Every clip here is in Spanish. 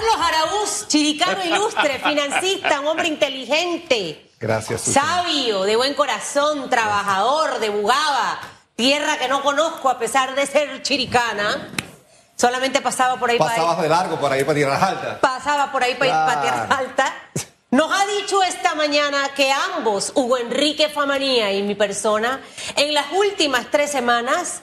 Carlos Araúz, chiricano ilustre, financista, un hombre inteligente. Gracias. Sabio, de buen corazón, trabajador, de Bugaba, tierra que no conozco a pesar de ser chiricana. Solamente pasaba por ahí para Pasabas de largo para ir para Tierras Altas. pasaba por ahí para, Claro. para Tierra Alta. Nos ha dicho esta mañana que ambos, Hugo Enrique Famanía y mi persona, en las últimas tres semanas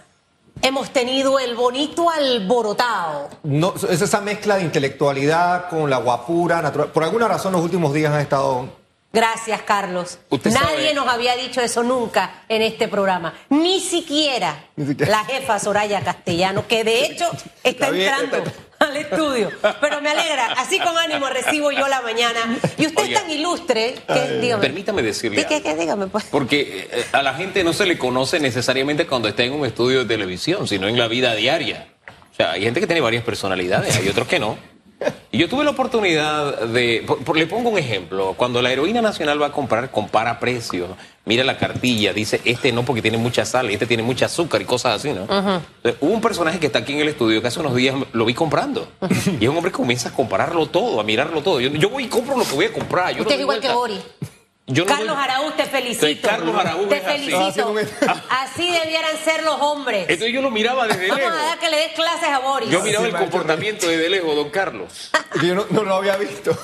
hemos tenido el bonito alborotado. No, es esa mezcla de intelectualidad con la guapura natural. Por alguna razón los últimos días han estado... Gracias, Carlos. Usted Nadie sabe- nos había dicho eso nunca en este programa. Ni siquiera, Ni siquiera. la jefa Soraya Castellano, que de hecho está, Está bien, entrando está- al estudio. Pero me alegra, así con ánimo recibo yo la mañana. Y usted es tan ilustre que, dígame. Permítame decirle que dígame, pues. Porque eh, a la gente no se le conoce necesariamente cuando está en un estudio de televisión, sino en la vida diaria. O sea, hay gente que tiene varias personalidades, hay otros que no. Y yo tuve la oportunidad de, por- por- le pongo un ejemplo, cuando la heroína nacional va a comprar, compara precios, mira la cartilla, dice, este no porque tiene mucha sal, este tiene mucha azúcar y cosas así, ¿no? Entonces, hubo un personaje que está aquí en el estudio que hace unos días lo vi comprando. Y es un hombre que comienza a compararlo todo, a mirarlo todo. Yo, yo voy y compro lo que voy a comprar. Yo no Usted es igual que. Bori. Yo no Carlos doy- Araúz, te felicito. Carlos Araúz Te así. felicito. Así debieran ser los hombres. Entonces yo lo miraba desde Vamos lejos. a dar que le des clases a Boris. Yo miraba Sí, el maestro. comportamiento desde lejos, don Carlos. Yo no, no lo había visto.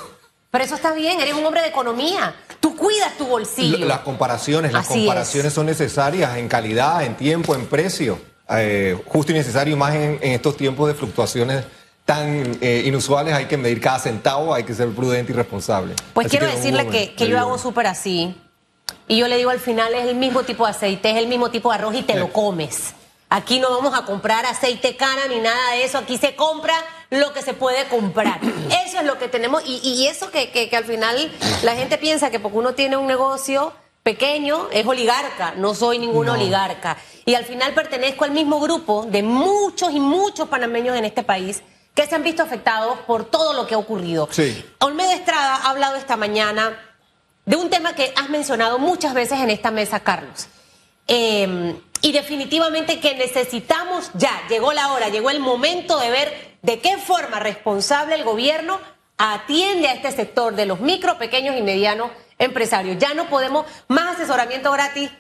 Pero eso está bien, eres un hombre de economía. Tú cuidas tu bolsillo. Las comparaciones, las Así comparaciones es. son necesarias en calidad, en tiempo, en precio. Eh, justo y necesario, más en, en estos tiempos de fluctuaciones tan eh, inusuales, hay que medir cada centavo, hay que ser prudente y responsable. Pues Así quiero que, decirle que, que yo hago súper así. Y yo le digo al final, es el mismo tipo de aceite, es el mismo tipo de arroz y te Sí. lo comes. Aquí no vamos a comprar aceite cana ni nada de eso. Aquí se compra lo que se puede comprar. Eso es lo que tenemos. Y, y eso que, que- que al final la gente piensa que porque uno tiene un negocio pequeño es oligarca. No soy ningún No. oligarca. Y al final pertenezco al mismo grupo de muchos y muchos panameños en este país que se han visto afectados por todo lo que ha ocurrido. Sí. Olmedo Estrada ha hablado esta mañana de un tema que has mencionado muchas veces en esta mesa, Carlos. Eh, y definitivamente que necesitamos ya, llegó la hora, llegó el momento de ver de qué forma responsable el gobierno atiende a este sector de los micro, pequeños y medianos empresarios. Ya no podemos más asesoramiento gratis.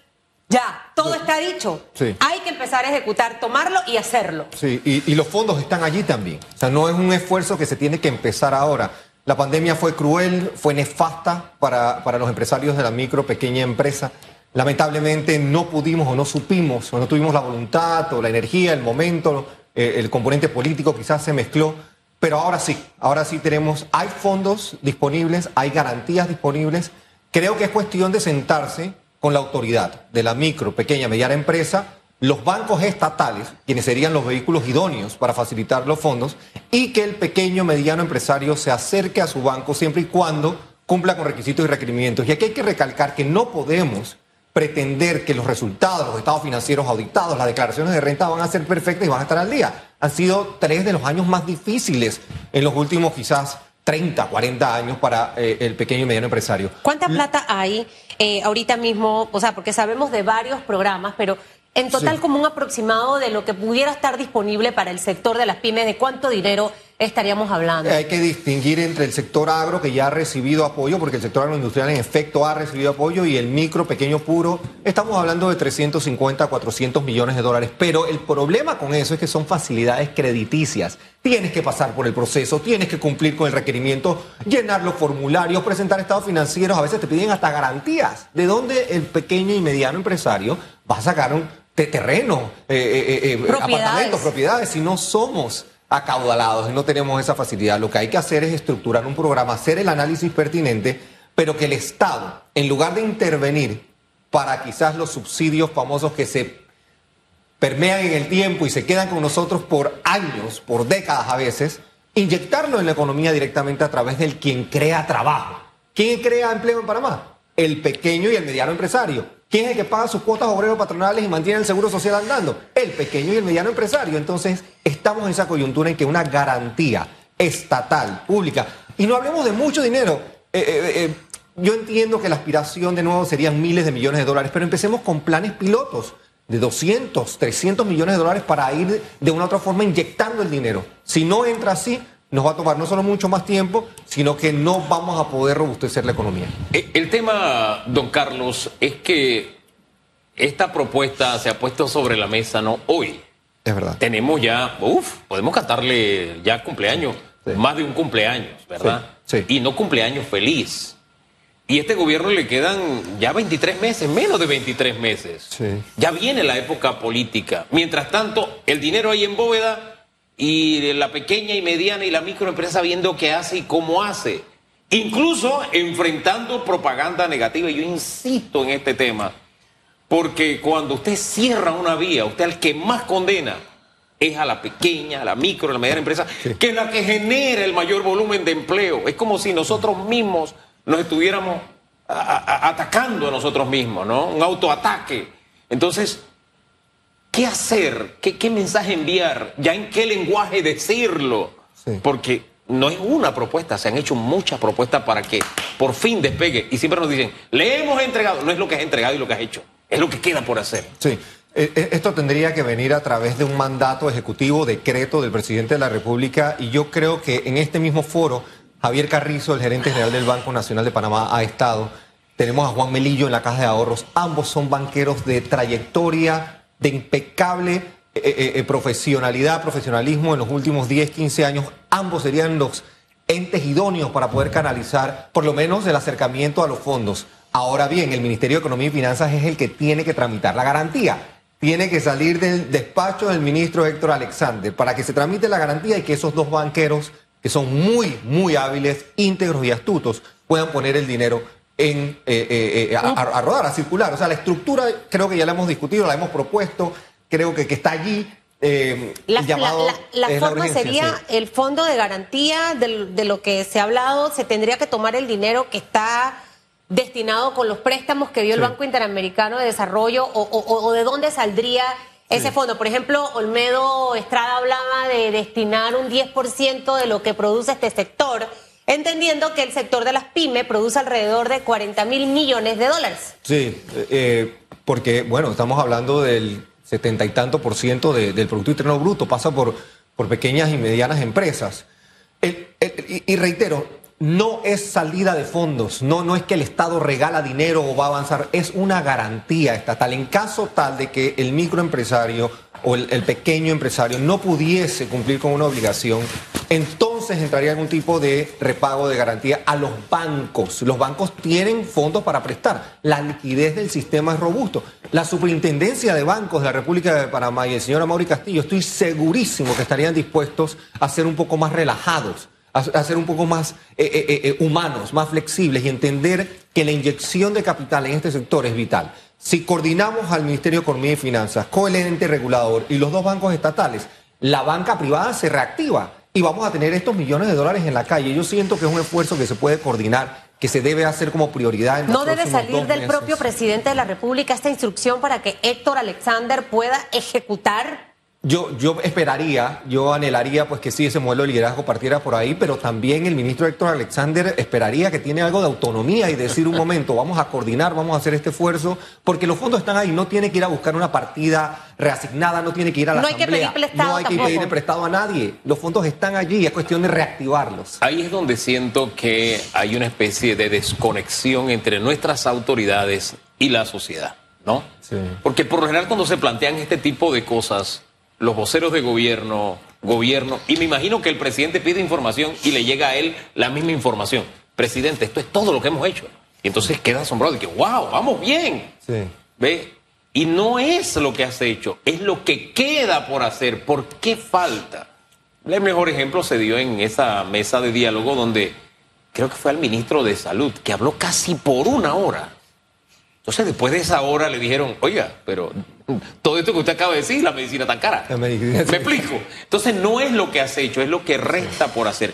Ya, todo está dicho. Sí. Hay que empezar a ejecutar, tomarlo y hacerlo. Sí, y, y los fondos están allí también. O sea, no es un esfuerzo que se tiene que empezar ahora. La pandemia fue cruel, fue nefasta para, para los empresarios de la micro, pequeña empresa. Lamentablemente no pudimos o no supimos o no tuvimos la voluntad o la energía, el momento, eh, el componente político quizás se mezcló. Pero ahora sí, ahora sí tenemos, hay fondos disponibles, hay garantías disponibles. Creo que es cuestión de sentarse con la autoridad de la micro, pequeña, mediana empresa, los bancos estatales, quienes serían los vehículos idóneos para facilitar los fondos, y que el pequeño, mediano empresario se acerque a su banco siempre y cuando cumpla con requisitos y requerimientos. Y aquí hay que recalcar que no podemos pretender que los resultados, los estados financieros auditados, las declaraciones de renta van a ser perfectas y van a estar al día. Han sido tres de los años más difíciles en los últimos quizás 30, 40 años para eh, el pequeño y mediano empresario. ¿Cuánta plata hay eh, ahorita mismo? O sea, porque sabemos de varios programas, pero en total Sí. como un aproximado de lo que pudiera estar disponible para el sector de las pymes, ¿de cuánto dinero estaríamos hablando? Hay que distinguir entre el sector agro, que ya ha recibido apoyo, porque el sector agroindustrial en efecto ha recibido apoyo, y el micro, pequeño, puro. Estamos hablando de 350 a 400 millones de dólares. Pero el problema con eso es que son facilidades crediticias. Tienes que pasar por el proceso, tienes que cumplir con el requerimiento, llenar los formularios, presentar estados financieros. A veces te piden hasta garantías. ¿De dónde el pequeño y mediano empresario va a sacar un te- terreno, eh, eh, eh, Propiedades. apartamentos, propiedades, si no somos acaudalados y no tenemos esa facilidad. Lo que hay que hacer es estructurar un programa, hacer el análisis pertinente, pero que el Estado, en lugar de intervenir para quizás los subsidios famosos que se permean en el tiempo y se quedan con nosotros por años, por décadas a veces, inyectarlo en la economía directamente a través del quien crea trabajo. ¿Quién crea empleo en Panamá? El pequeño y el mediano empresario. ¿Quién es el que paga sus cuotas obreros patronales y mantiene el seguro social andando? El pequeño y el mediano empresario. Entonces, estamos en esa coyuntura en que una garantía estatal, pública, y no hablemos de mucho dinero. eh, eh, eh, yo entiendo que la aspiración de nuevo serían miles de millones de dólares, pero empecemos con planes pilotos de 200, 300 millones de dólares para ir de una u otra forma inyectando el dinero. Si no entra así, nos va a tomar no solo mucho más tiempo, sino que no vamos a poder robustecer la economía. Eh, El tema, don Carlos, es que esta propuesta se ha puesto sobre la mesa, ¿no? Hoy. Es verdad. Tenemos ya, uff, podemos cantarle ya cumpleaños, Sí. más de un cumpleaños, ¿verdad? Sí, sí. Y no cumpleaños feliz. Y a este gobierno le quedan ya 23 meses, menos de 23 meses. Sí. Ya viene la época política. Mientras tanto, el dinero ahí en bóveda y la pequeña y mediana y la microempresa viendo qué hace y cómo hace. Incluso enfrentando propaganda negativa. Yo insisto en este tema, porque cuando usted cierra una vía, usted al que más condena es a la pequeña, a la micro, a la mediana empresa, que es la que genera el mayor volumen de empleo. Es como si nosotros mismos nos estuviéramos a- a- atacando a nosotros mismos, ¿no? Un autoataque. Entonces, ¿qué hacer? ¿Qué, qué mensaje enviar? ¿Ya en qué lenguaje decirlo? Sí. Porque no es una propuesta, se han hecho muchas propuestas para que por fin despegue. Y siempre nos dicen, le hemos entregado. No es lo que has entregado y lo que has hecho, es lo que queda por hacer. Sí. Eh, eh, Esto tendría que venir a través de un mandato ejecutivo, decreto del presidente de la República, y yo creo que en este mismo foro, Javier Carrizo, el gerente general del Banco Nacional de Panamá, ha estado. Tenemos a Juan Melillo en la Caja de Ahorros. Ambos son banqueros de trayectoria, de impecable eh, eh, eh, profesionalidad, profesionalismo en los últimos 10, 15 años. Ambos serían los entes idóneos para poder canalizar por lo menos el acercamiento a los fondos. Ahora bien, el Ministerio de Economía y Finanzas es el que tiene que tramitar la garantía. Tiene que salir del despacho del ministro Héctor Alexander para que se tramite la garantía y que esos dos banqueros, que son muy, muy hábiles, íntegros y astutos, puedan poner el dinero en, eh, eh, eh, a, a- rodar, a circular. O sea, la estructura creo que ya la hemos discutido, la hemos propuesto, creo que, que está allí. eh, La, llamado la- la- la es forma sería sí. el fondo de garantía de, lo que se ha hablado, se tendría que tomar el dinero que está destinado con los préstamos que dio el. Banco Interamericano de Desarrollo o, o- o de dónde saldría ese fondo. Por ejemplo, Olmedo Estrada hablaba de destinar un 10% de lo que produce este sector, entendiendo que el sector de las pymes produce alrededor de 40 mil millones de dólares. Sí, eh, eh, porque, bueno, estamos hablando del setenta y tanto por ciento de- del Producto Interno Bruto, pasa por, por pequeñas y medianas empresas. Y reitero, no es salida de fondos, no, no es que el Estado regala dinero o va a avanzar, es una garantía estatal. En caso tal de que el microempresario o el, pequeño empresario no pudiese cumplir con una obligación, entonces entraría algún tipo de repago de garantía a los bancos. Los bancos tienen fondos para prestar. La liquidez del sistema es robusto. La superintendencia de bancos de la República de Panamá y el señor Amaury Castillo, estoy segurísimo que estarían dispuestos a ser un poco más relajados, a, a ser un poco más eh, eh, eh, humanos, más flexibles y entender que la inyección de capital en este sector es vital. Si coordinamos al Ministerio de Economía y Finanzas con el ente regulador y los dos bancos estatales, la banca privada se reactiva y vamos a tener estos millones de dólares en la calle. Yo siento que es un esfuerzo que se puede coordinar, que se debe hacer como prioridad. En ¿No debe salir del meses. propio presidente de la República esta instrucción para que Héctor Alexander pueda ejecutar? Yo, yo esperaría, yo anhelaría pues que sí, ese modelo de liderazgo partiera por ahí, pero también el ministro Héctor Alexander esperaría que tiene algo de autonomía y decir un momento, vamos a coordinar, vamos a hacer este esfuerzo, porque los fondos están ahí, no tiene que ir a buscar una partida reasignada, no tiene que ir a la No hay que pedir prestado no hay que tampoco. pedirle prestado a nadie, los fondos están allí, es cuestión de reactivarlos. Ahí es donde siento que hay una especie de desconexión entre nuestras autoridades y la sociedad, ¿no? Sí. Porque por lo general cuando se plantean este tipo de cosas, los voceros de gobierno, gobierno, y me imagino que el presidente pide información y le llega a él la misma información. Presidente, esto es todo lo que hemos hecho. Y entonces queda asombrado de que, wow, vamos bien. Sí. ¿Ve? Y no es lo que has hecho, es lo que queda por hacer. ¿Por qué falta? El mejor ejemplo se dio en esa mesa de diálogo donde creo que fue al ministro de Salud, que habló casi por una hora. Entonces, después de esa hora le dijeron, oiga, pero todo esto que usted acaba de decir, la medicina tan cara. La medicina, sí. ¿Me explico? Entonces, no es lo que has hecho, es lo que resta por hacer.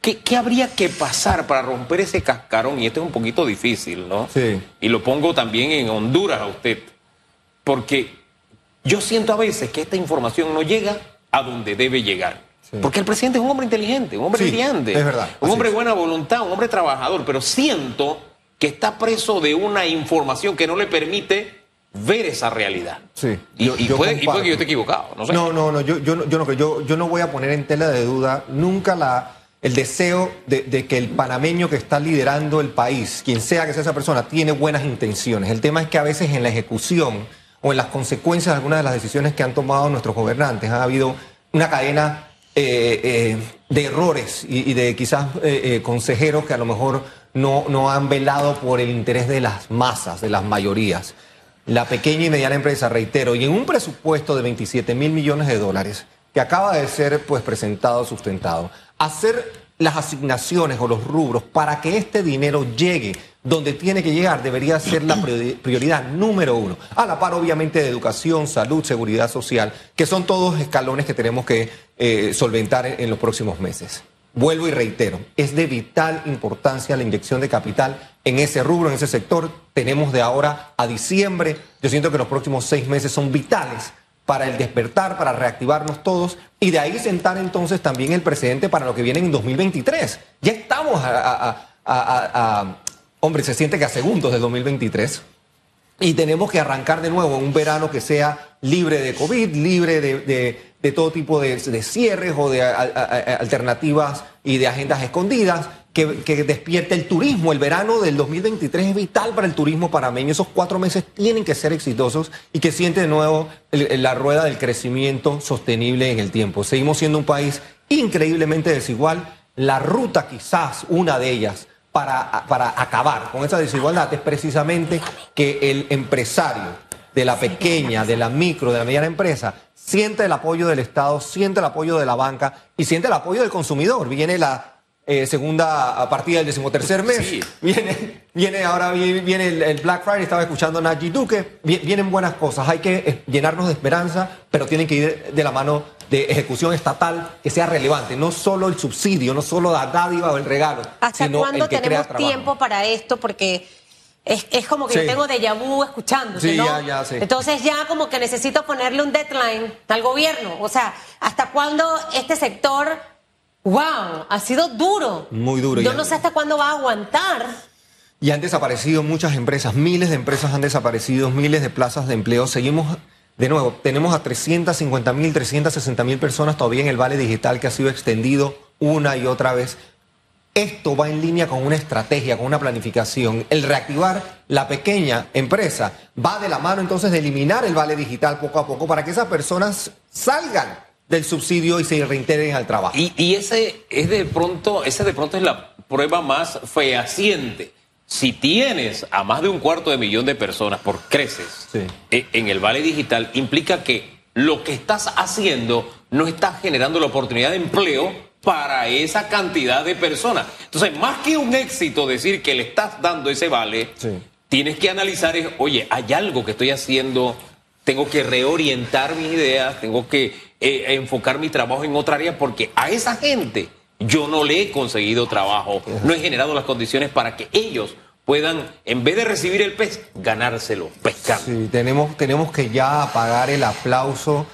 ¿Qué, qué habría que pasar para romper ese cascarón? Y esto es un poquito difícil, ¿no? Sí. Y lo pongo también en Honduras a usted. Porque yo siento a veces que esta información no llega a donde debe llegar. Sí. Porque el presidente es un hombre inteligente, un hombre Sí, brillante, es verdad, un hombre de buena voluntad, un hombre trabajador, pero siento que está preso de una información que no le permite ver esa realidad. Sí. Y, yo- y yo puede, y puede comparto. que yo esté equivocado. No, sé. No, no, no, yo, yo, no- yo no. Yo, yo no voy a poner en tela de duda nunca la, el deseo de, de que el panameño que está liderando el país, quien sea que sea esa persona, tiene buenas intenciones. El tema es que a veces en la ejecución o en las consecuencias de algunas de las decisiones que han tomado nuestros gobernantes ha habido una cadena eh, eh, de errores y, y de quizás eh, consejeros que a lo mejor no, no han velado por el interés de las masas, de las mayorías la pequeña y mediana empresa, reitero, y en un presupuesto de 27 mil millones de dólares que acaba de ser pues presentado, sustentado, hacer las asignaciones o los rubros para que este dinero llegue donde tiene que llegar debería ser la priori- prioridad número uno. A la par, obviamente, de educación, salud, seguridad social, que son todos escalones que tenemos que eh, solventar en- en los próximos meses. Vuelvo y reitero, es de vital importancia la inyección de capital en ese rubro, en ese sector. Tenemos de ahora a diciembre. Yo siento que los próximos seis meses son vitales para el despertar, para reactivarnos todos y de ahí sentar entonces también el precedente para lo que viene en 2023. Ya estamos a, hombre, se siente que a segundos de 2023. Y tenemos que arrancar de nuevo un verano que sea libre de COVID, libre de- de todo tipo de, cierres o de alternativas y de agendas escondidas, que, que despierte el turismo. El verano del 2023 es vital para el turismo panameño. Esos cuatro meses tienen que ser exitosos y que siente de nuevo la rueda del crecimiento sostenible en el tiempo. Seguimos siendo un país increíblemente desigual. La ruta quizás, una de ellas, para, para acabar con esa desigualdad es precisamente que el empresario de la pequeña, de la micro, de la mediana empresa, siente el apoyo del Estado, siente el apoyo de la banca y siente el apoyo del consumidor. Viene la eh, segunda partida del decimotercer mes, Sí. viene, viene ahora viene, viene el, el Black Friday, estaba escuchando a Najib Duque, vi- vienen buenas cosas, hay que eh, llenarnos de esperanza, pero tienen que ir de la mano de ejecución estatal que sea relevante, no solo el subsidio, no solo la dádiva o el regalo, ¿Hasta sino cuándo el que crea tenemos tiempo para esto? Porque es, es como que Sí. yo tengo déjà vu escuchándote, Sí, ¿no? ya, ya, sí. Entonces ya como que necesito ponerle un deadline al gobierno. O sea, ¿hasta cuándo este sector, wow, ha sido duro? Muy duro, Yo ya. no sé hasta cuándo va a aguantar. Y han desaparecido muchas empresas, miles de empresas han desaparecido, miles de plazas de empleo. Seguimos, de nuevo, tenemos a 350 mil, 360 mil personas todavía en el Vale Digital que ha sido extendido una y otra vez. Esto va en línea con una estrategia, con una planificación. El reactivar la pequeña empresa va de la mano entonces de eliminar el Vale Digital poco a poco para que esas personas salgan del subsidio y se reintegren al trabajo. Y, y ese es de pronto, esa de pronto es la prueba más fehaciente. Si tienes a más de un cuarto de millón de personas por creces Sí. e- en el Vale Digital, implica que lo que estás haciendo no está generando la oportunidad de empleo para esa cantidad de personas. Entonces, más que un éxito decir que le estás dando ese vale, Sí. tienes que analizar es, oye, hay algo que estoy haciendo, tengo que reorientar mis ideas, tengo que eh, enfocar mi trabajo en otra área porque a esa gente yo no le he conseguido trabajo, no he generado las condiciones para que ellos puedan, en vez de recibir el pez, ganárselo, pescar. Sí, tenemos, tenemos que ya apagar el aplauso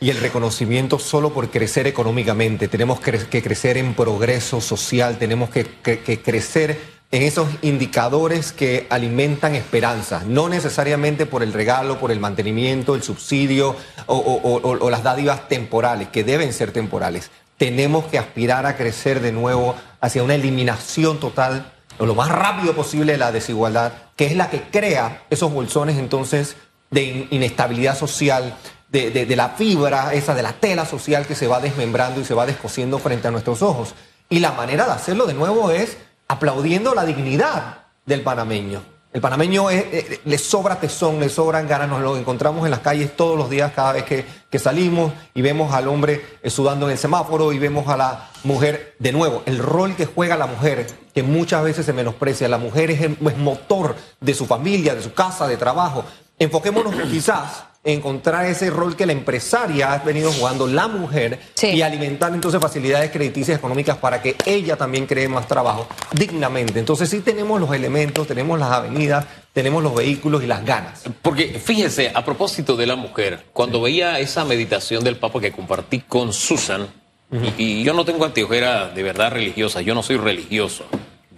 y el reconocimiento solo por crecer económicamente. Tenemos que, crecer en progreso social, tenemos que, crecer en esos indicadores que alimentan esperanza, no necesariamente por el regalo, por el mantenimiento, el subsidio o, o- las dádivas temporales, que deben ser temporales. Tenemos que aspirar a crecer de nuevo hacia una eliminación total o lo más rápido posible de la desigualdad, que es la que crea esos bolsones entonces de in- inestabilidad social, de, la fibra, esa de la tela social que se va desmembrando y se va descosiendo frente a nuestros ojos. Y la manera de hacerlo de nuevo es aplaudiendo la dignidad del panameño. El panameño es- eh, le sobra tesón, le sobran ganas, nos lo encontramos en las calles todos los días, cada vez que, salimos y vemos al hombre eh, sudando en el semáforo y vemos a la mujer, de nuevo, el rol que juega la mujer, que muchas veces se menosprecia. La mujer es, el- es motor de su familia, de su casa, de trabajo. Enfoquémonos quizás encontrar ese rol que la empresaria ha venido jugando, la mujer, Sí. y alimentar entonces facilidades crediticias económicas para que ella también cree más trabajo dignamente. Entonces sí tenemos los elementos, tenemos las avenidas, tenemos los vehículos y las ganas. Porque fíjense, a propósito de la mujer, cuando veía esa meditación del Papa que compartí con Susan, y, y yo no tengo anteojera de verdad religiosa, yo no soy religioso,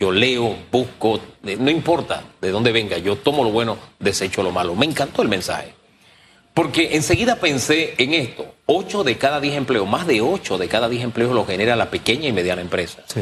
Yo leo, busco, eh, no importa de dónde venga, yo tomo lo bueno, desecho lo malo. Me encantó el mensaje. Porque enseguida pensé en esto. Ocho de cada diez empleos, más de ocho de cada diez empleos lo genera la pequeña y mediana empresa. Sí.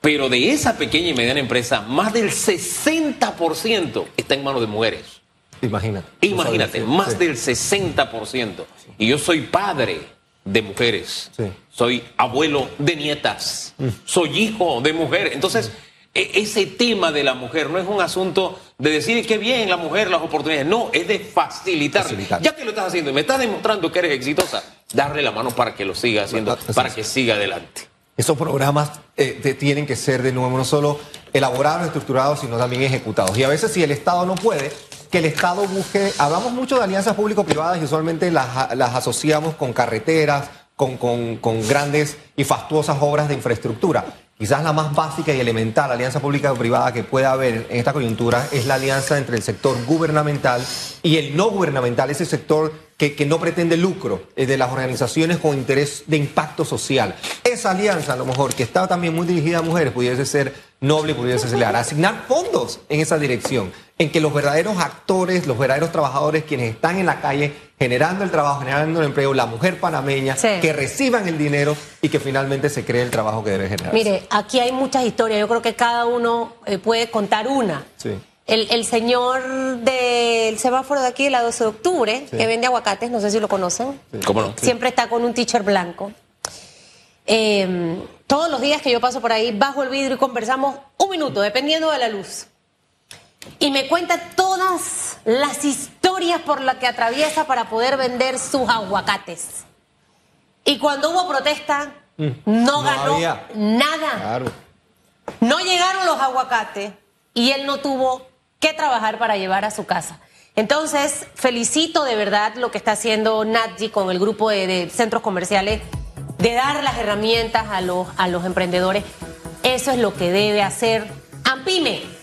Pero de esa pequeña y mediana empresa, más del 60% está en manos de mujeres. Imagínate. Imagínate, más Sí. del 60%. Y yo soy padre de mujeres. Sí. Soy abuelo de nietas. Soy hijo de mujer. Entonces, ese tema de la mujer no es un asunto de decir que bien la mujer, las oportunidades. No, es de facilitar. Facilitar. Ya que lo estás haciendo y me estás demostrando que eres exitosa, darle la mano para que lo siga haciendo, para que siga adelante. Esos programas eh, te- tienen que ser de nuevo no solo elaborados, estructurados, sino también ejecutados. Y a veces si el Estado no puede, que el Estado busque, hablamos mucho de alianzas público-privadas y usualmente las, las asociamos con carreteras, con, con- con grandes y fastuosas obras de infraestructura. Quizás la más básica y elemental alianza pública-privada que pueda haber en esta coyuntura es la alianza entre el sector gubernamental y el no gubernamental, ese sector que, que no pretende lucro eh, de las organizaciones con interés de impacto social. Esa alianza, a lo mejor, que está también muy dirigida a mujeres, pudiese ser noble, pudiese ser. Asignar fondos en esa dirección, en que los verdaderos actores, los verdaderos trabajadores, quienes están en la calle generando el trabajo, generando el empleo, la mujer panameña, Sí. que reciban el dinero y que finalmente se cree el trabajo que debe generar. Mire, aquí hay muchas historias. Yo creo que cada uno eh, puede contar una. Sí. El, el señor del semáforo de aquí, de la 12 de octubre, Sí. que vende aguacates, no sé si lo conocen. ¿Cómo no? Siempre está con un teacher blanco. Eh, todos los días que yo paso por ahí, bajo el vidrio y conversamos un minuto, dependiendo de la luz. Y me cuenta todas las historias por las que atraviesa para poder vender sus aguacates. Y cuando hubo protesta, no Mm. no ganó había. nada. Claro. No llegaron los aguacates y él no tuvo que trabajar para llevar a su casa. Entonces, felicito de verdad lo que está haciendo Natji con el grupo de, de centros comerciales de dar las herramientas a los, a los emprendedores. Eso es lo que debe hacer AMPIME.